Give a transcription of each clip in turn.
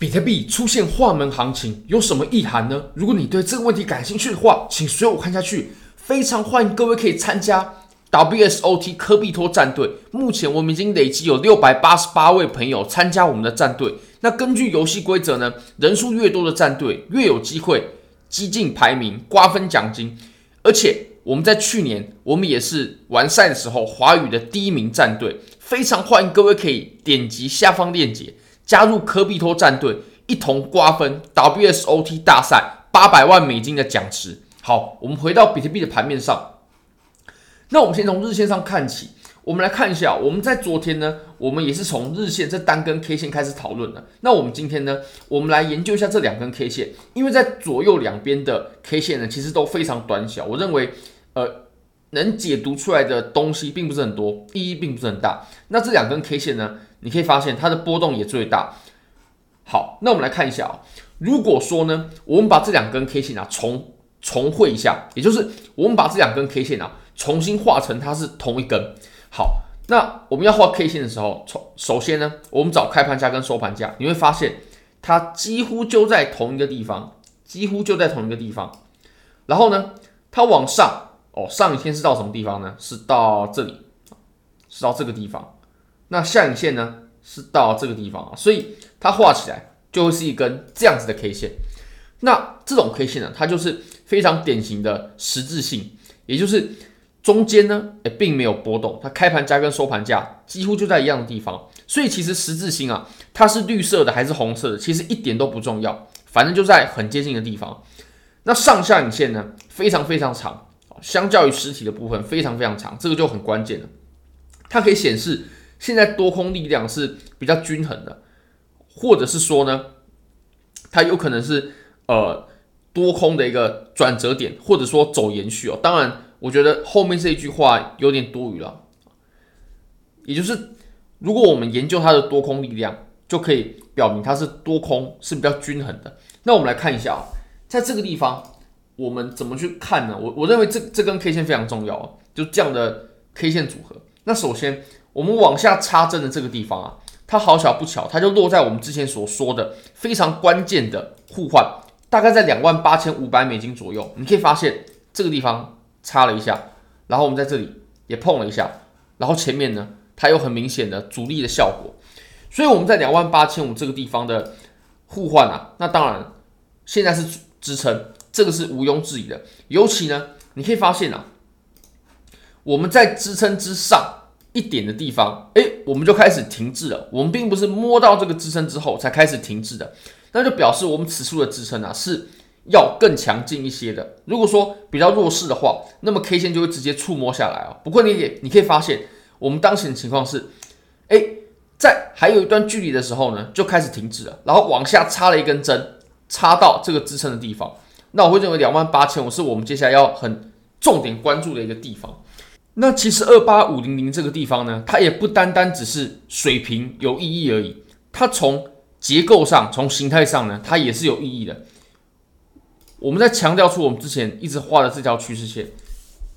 比特币出现换门行情有什么意涵呢？如果你对这个问题感兴趣的话，请随我看下去。非常欢迎各位可以参加 WSOT 科比托战队。目前我们已经累计有六百八十八位朋友参加我们的战队。那根据游戏规则呢，人数越多的战队越有机会激进排名、瓜分奖金。而且我们在去年，我们也是完赛的时候华语的第一名战队。非常欢迎各位可以点击下方链接。加入科比托战队，一同瓜分 WSOT 大赛八百万美金的奖池。好，我们回到比特币的盘面上。那我们先从日线上看起，我们来看一下，我们在昨天呢，我们也是从日线这单根 K 线开始讨论的。那我们今天呢，我们来研究一下这两根 K 线，因为在左右两边的 K 线呢，其实都非常短小。我认为，呃，能解读出来的东西并不是很多，意义并不是很大。那这两根 K 线呢？你可以发现它的波动也最大。好，那我们来看一下啊。如果说呢，我们把这两根 K 线啊重重绘一下，也就是我们把这两根 K 线啊重新画成它是同一根。好，那我们要画 K 线的时候，从首先呢，我们找开盘价跟收盘价，你会发现它几乎就在同一个地方，几乎就在同一个地方。然后呢，它往上哦，上影线是到什么地方呢？是到这里，是到这个地方。那下影线呢是到这个地方啊，所以它画起来就会是一根这样子的 K 线。那这种 K 线呢，它就是非常典型的十字星，也就是中间呢，也并没有波动，它开盘价跟收盘价几乎就在一样的地方。所以其实十字星啊，它是绿色的还是红色的，其实一点都不重要，反正就在很接近的地方。那上下影线呢，非常非常长，相较于实体的部分非常非常长，这个就很关键了，它可以显示。现在多空力量是比较均衡的，或者是说呢，它有可能是呃多空的一个转折点，或者说走延续哦。当然，我觉得后面这一句话有点多余了，也就是如果我们研究它的多空力量，就可以表明它是多空是比较均衡的。那我们来看一下啊，在这个地方我们怎么去看呢？我我认为这这根 K 线非常重要啊，就这样的 K 线组合。那首先。我们往下插针的这个地方啊，它好巧不巧，它就落在我们之前所说的非常关键的互换，大概在两万八千五百美金左右。你可以发现这个地方插了一下，然后我们在这里也碰了一下，然后前面呢，它有很明显的阻力的效果，所以我们在两万八千五这个地方的互换啊，那当然现在是支撑，这个是毋庸置疑的。尤其呢，你可以发现啊，我们在支撑之上。一点的地方，诶，我们就开始停滞了。我们并不是摸到这个支撑之后才开始停滞的，那就表示我们此处的支撑啊是要更强劲一些的。如果说比较弱势的话，那么 K 线就会直接触摸下来啊。不过你也你可以发现，我们当前的情况是，诶，在还有一段距离的时候呢，就开始停滞了，然后往下插了一根针，插到这个支撑的地方。那我会认为两万八千五是我们接下来要很重点关注的一个地方。那其实二八五零零这个地方呢，它也不单单只是水平有意义而已，它从结构上、从形态上呢，它也是有意义的。我们在强调出我们之前一直画的这条趋势线，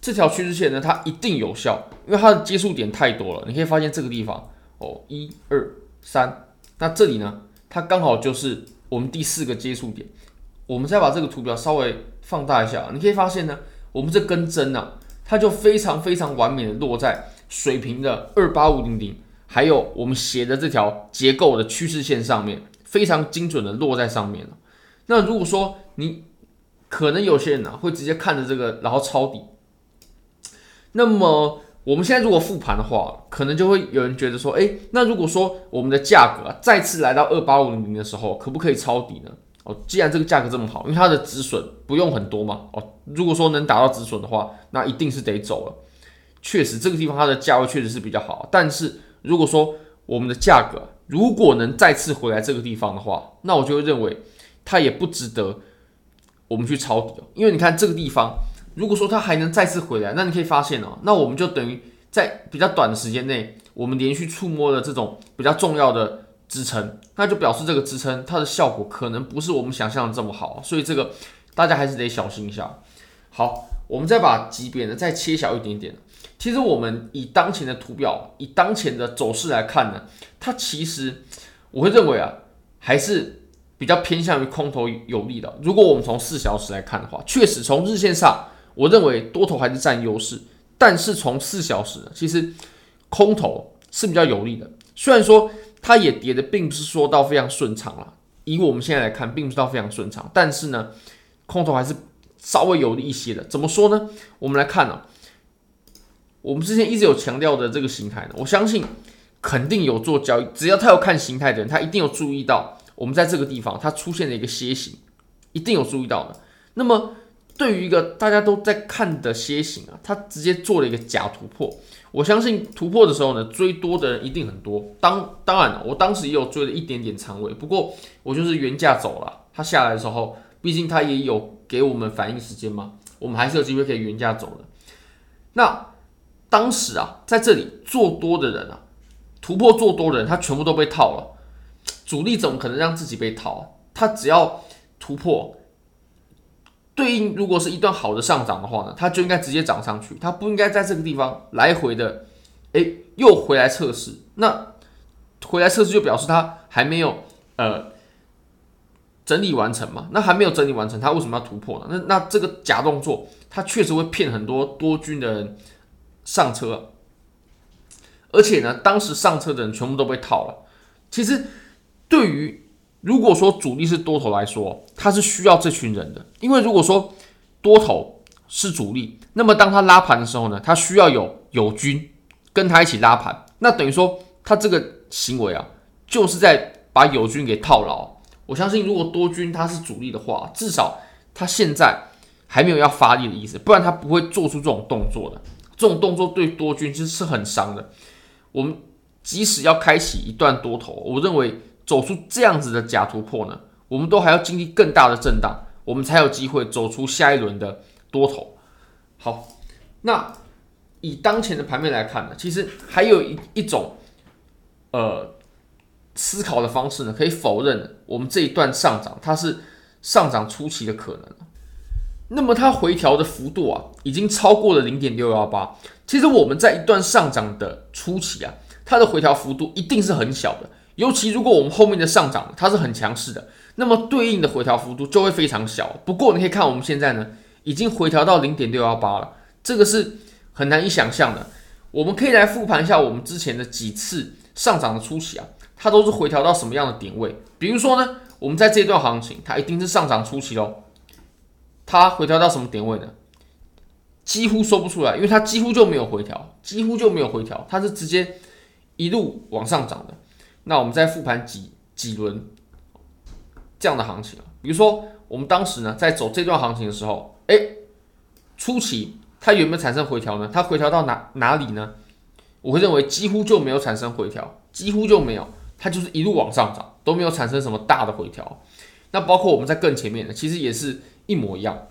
这条趋势线呢，它一定有效，因为它的接触点太多了。你可以发现这个地方哦，一二三，那这里呢，它刚好就是我们第四个接触点。我们再把这个图表稍微放大一下，你可以发现呢，我们这根针呢。它就非常非常完美的落在水平的二八五零零，还有我们写的这条结构的趋势线上面，非常精准的落在上面了。那如果说你可能有些人呢、啊、会直接看着这个然后抄底，那么我们现在如果复盘的话，可能就会有人觉得说，诶，那如果说我们的价格再次来到二八五零零的时候，可不可以抄底呢？哦，既然这个价格这么好，因为它的止损不用很多嘛。哦，如果说能达到止损的话，那一定是得走了。确实，这个地方它的价位确实是比较好。但是如果说我们的价格如果能再次回来这个地方的话，那我就会认为它也不值得我们去抄底。因为你看这个地方，如果说它还能再次回来，那你可以发现哦，那我们就等于在比较短的时间内，我们连续触摸了这种比较重要的。支撑，那就表示这个支撑它的效果可能不是我们想象的这么好，所以这个大家还是得小心一下。好，我们再把级别呢再切小一点点。其实我们以当前的图表，以当前的走势来看呢，它其实我会认为啊，还是比较偏向于空头有利的。如果我们从四小时来看的话，确实从日线上，我认为多头还是占优势。但是从四小时，其实空头是比较有利的。虽然说它也跌的并不是说到非常顺畅了，以我们现在来看，并不是到非常顺畅。但是呢，空头还是稍微有利一些的。怎么说呢？我们来看呢、啊，我们之前一直有强调的这个形态呢，我相信肯定有做交易，只要他有看形态的人，他一定有注意到我们在这个地方它出现了一个楔形，一定有注意到的。那么。对于一个大家都在看的楔形啊，它直接做了一个假突破。我相信突破的时候呢，追多的人一定很多。当当然了，我当时也有追了一点点仓位，不过我就是原价走了。它下来的时候，毕竟它也有给我们反应时间嘛，我们还是有机会可以原价走的。那当时啊，在这里做多的人啊，突破做多的人，他全部都被套了。主力怎么可能让自己被套啊？他只要突破。对应，如果是一段好的上涨的话呢，它就应该直接涨上去，它不应该在这个地方来回的，哎，又回来测试。那回来测试就表示它还没有呃整理完成嘛？那还没有整理完成，它为什么要突破呢？那那这个假动作，它确实会骗很多多军的人上车，而且呢，当时上车的人全部都被套了。其实对于如果说主力是多头来说，他是需要这群人的，因为如果说多头是主力，那么当他拉盘的时候呢，他需要有友军跟他一起拉盘，那等于说他这个行为啊，就是在把友军给套牢。我相信，如果多军他是主力的话，至少他现在还没有要发力的意思，不然他不会做出这种动作的。这种动作对多军其实是很伤的。我们即使要开启一段多头，我认为。走出这样子的假突破呢，我们都还要经历更大的震荡，我们才有机会走出下一轮的多头。好，那以当前的盘面来看呢，其实还有一一种呃思考的方式呢，可以否认我们这一段上涨它是上涨初期的可能。那么它回调的幅度啊，已经超过了零点六幺八。其实我们在一段上涨的初期啊，它的回调幅度一定是很小的。尤其如果我们后面的上涨它是很强势的，那么对应的回调幅度就会非常小。不过你可以看我们现在呢，已经回调到零点六幺八了，这个是很难以想象的。我们可以来复盘一下我们之前的几次上涨的初期啊，它都是回调到什么样的点位？比如说呢，我们在这段行情，它一定是上涨初期喽，它回调到什么点位呢？几乎说不出来，因为它几乎就没有回调，几乎就没有回调，它是直接一路往上涨的。那我们再复盘几几轮这样的行情啊，比如说我们当时呢在走这段行情的时候，哎，初期它有没有产生回调呢？它回调到哪哪里呢？我会认为几乎就没有产生回调，几乎就没有，它就是一路往上涨，都没有产生什么大的回调。那包括我们在更前面的，其实也是一模一样。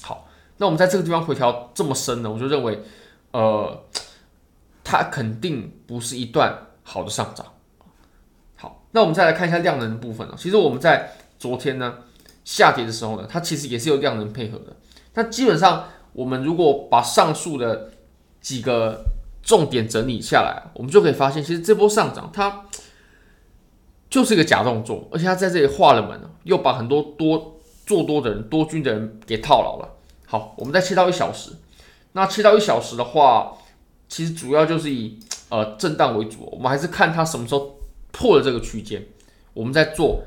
好，那我们在这个地方回调这么深呢，我就认为，呃，它肯定不是一段。好的上涨，好，那我们再来看一下量能的部分啊。其实我们在昨天呢下跌的时候呢，它其实也是有量能配合的。那基本上我们如果把上述的几个重点整理下来，我们就可以发现，其实这波上涨它就是一个假动作，而且它在这里画了门，又把很多多做多的人、多军的人给套牢了。好，我们再切到一小时，那切到一小时的话，其实主要就是以。呃，震荡为主，我们还是看它什么时候破了这个区间，我们再做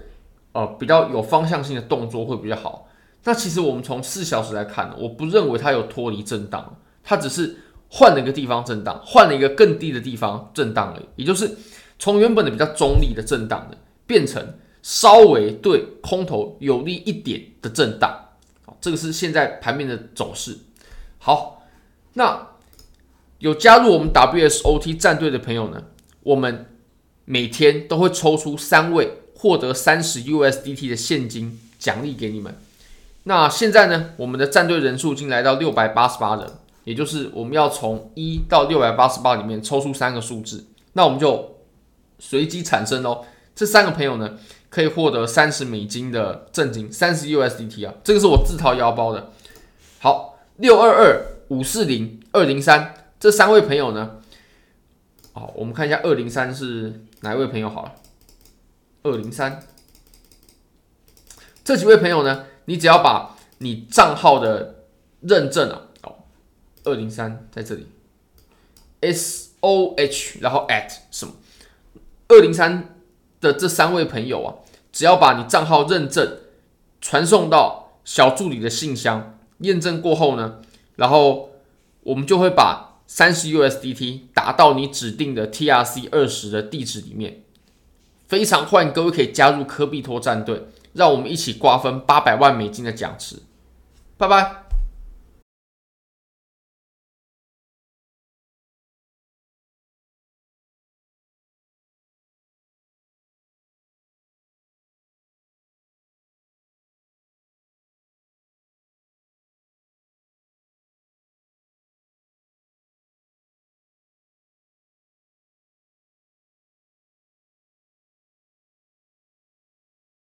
呃比较有方向性的动作会比较好。那其实我们从四小时来看，我不认为它有脱离震荡，它只是换了一个地方震荡，换了一个更低的地方震荡而已。也就是从原本的比较中立的震荡的，变成稍微对空头有利一点的震荡。这个是现在盘面的走势。好，那。有加入我们 WSOT 战队的朋友呢，我们每天都会抽出三位，获得三十 USDT 的现金奖励给你们。那现在呢，我们的战队人数已经来到六百八十八人，也就是我们要从一到六百八十八里面抽出三个数字，那我们就随机产生哦。这三个朋友呢，可以获得三十美金的赠金，三十 USDT 啊，这个是我自掏腰包的。好，六二二五四零二零三。这三位朋友呢？好，我们看一下二零三是哪一位朋友好了。二零三，这几位朋友呢，你只要把你账号的认证啊，哦，二零三在这里，S O H，然后 at 什么，二零三的这三位朋友啊，只要把你账号认证传送到小助理的信箱，验证过后呢，然后我们就会把三十 USDT 打到你指定的 TRC 二十的地址里面。非常欢迎各位可以加入科币托战队，让我们一起瓜分八百万美金的奖池。拜拜。